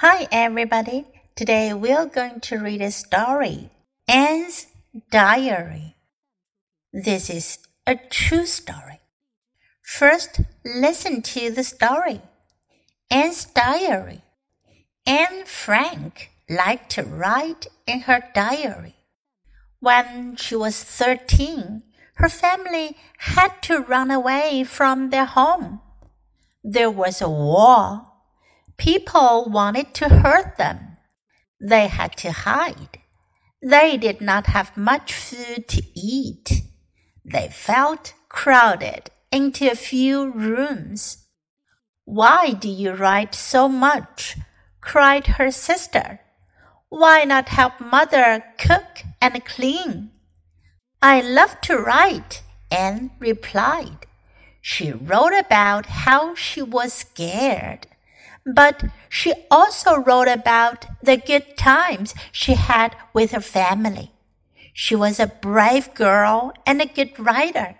Hi, everybody. Today we're going to read a story Anne's Diary. This is a true story. First, listen to the story. Anne's Diary. Anne Frank liked to write in her diary. When she was 13, her family had to run away from their home. There was a war People wanted to hurt them. They had to hide. They did not have much food to eat. They felt crowded into a few rooms. Why do you write so much? cried her sister. Why not help mother cook and clean? I love to write, Anne replied. She wrote about how she was scared but she also wrote about the good times she had with her family. She was a brave girl and a good writer.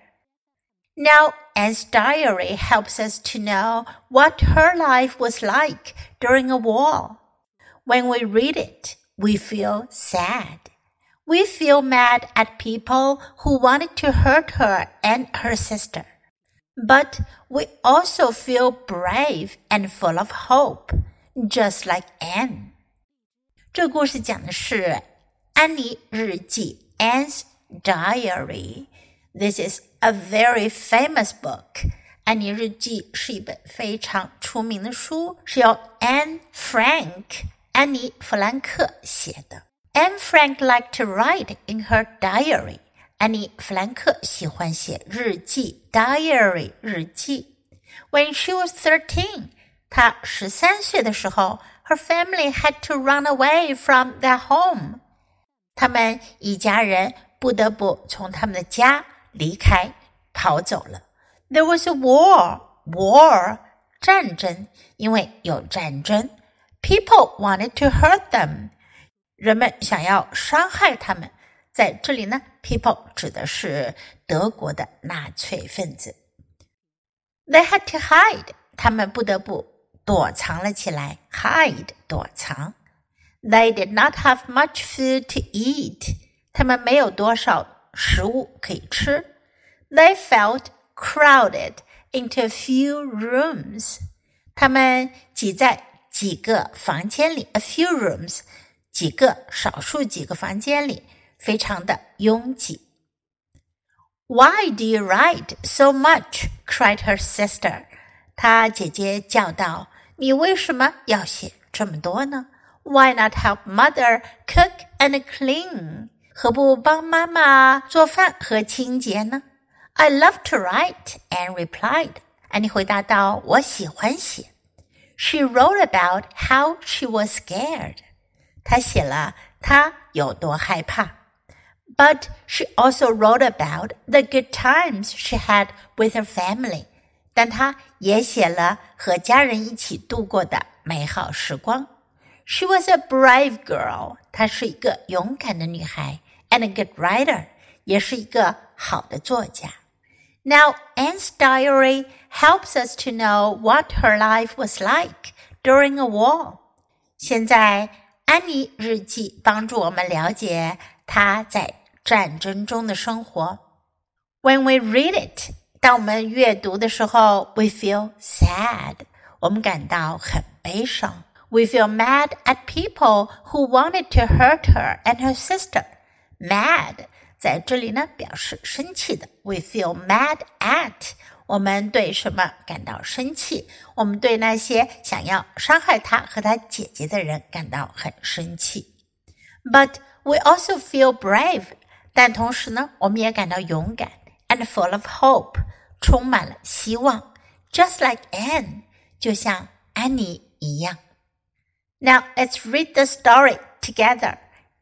Now, Anne's diary helps us to know what her life was like during a war. When we read it, we feel sad. We feel mad at people who wanted to hurt her and her sister. But we also feel brave and full of hope, just like Anne. 这故事讲的是安妮日记 Anne's Diary. This is a very famous book. 安妮日记是一本非常出名的书，是由 Anne Frank 安妮弗兰克写的。Anne Frank liked to write in her diary. 安妮·弗兰克喜欢写日记 （diary） 日记。When she was thirteen，她十三岁的时候，her family had to run away from their home。他们一家人不得不从他们的家离开，跑走了。There was a war，war 战争，因为有战争。People wanted to hurt them，人们想要伤害他们。 在这里呢，people 指的是德国的纳粹分子。They had to hide，他们不得不躲藏了起来。Hide，躲藏。They did not have much food to eat，他们没有多少食物可以吃。They felt crowded into a few rooms，他们挤在几个房间里。A few rooms，几个少数几个房间里。 非常的拥挤。Why do you write so much? cried her sister. 她姐姐叫道：“你为什么要写这么多呢？Why not help mother cook and clean? 何不帮妈妈做饭和清洁呢？”I love to write, Anne replied. 安妮回答道：“我喜欢写。” She wrote about how she was scared. 她写了她有多害怕。 but she also wrote about the good times she had with her family. 但她也写了和家人一起度过的美好时光。She was a brave girl. 她是一个勇敢的女孩，and a good writer. 也是一个好的作家。Now, Anne's diary helps us to know what her life was like during a war. 现在，安妮日记帮助我们了解她在 战争中的生活。When we read it，当我们阅读的时候，we feel sad，我们感到很悲伤。We feel mad at people who wanted to hurt her and her sister. Mad 在这里呢表示生气的。We feel mad at 我们对什么感到生气？我们对那些想要伤害他和他姐姐的人感到很生气。But we also feel brave 但同时呢，我们也感到勇敢，and full of hope，充满了希望，just like Anne，就像安妮一样。Now let's read the story together.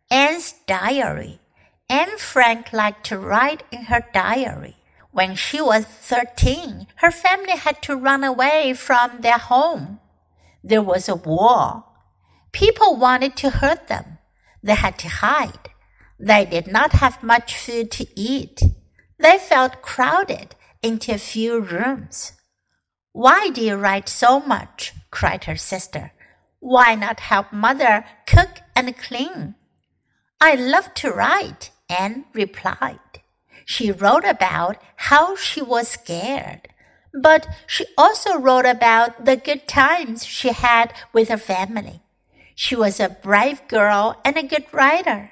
Anne's diary. Anne Frank liked to write in her diary. When she was 13, her family had to run away from their home. There was a war. People wanted to hurt them. They had to hide. They did not have much food to eat. They felt crowded into a few rooms. Why do you write so much? cried her sister. Why not help mother cook and clean? I love to write, Anne replied. She wrote about how she was scared, but she also wrote about the good times she had with her family. She was a brave girl and a good writer.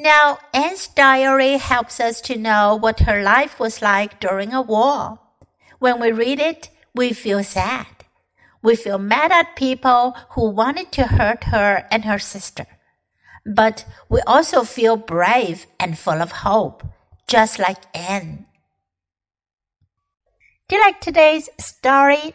Now, Anne's diary helps us to know what her life was like during a war. When we read it, we feel sad. We feel mad at people who wanted to hurt her and her sister. But we also feel brave and full of hope, just like Anne. Do you like today's story?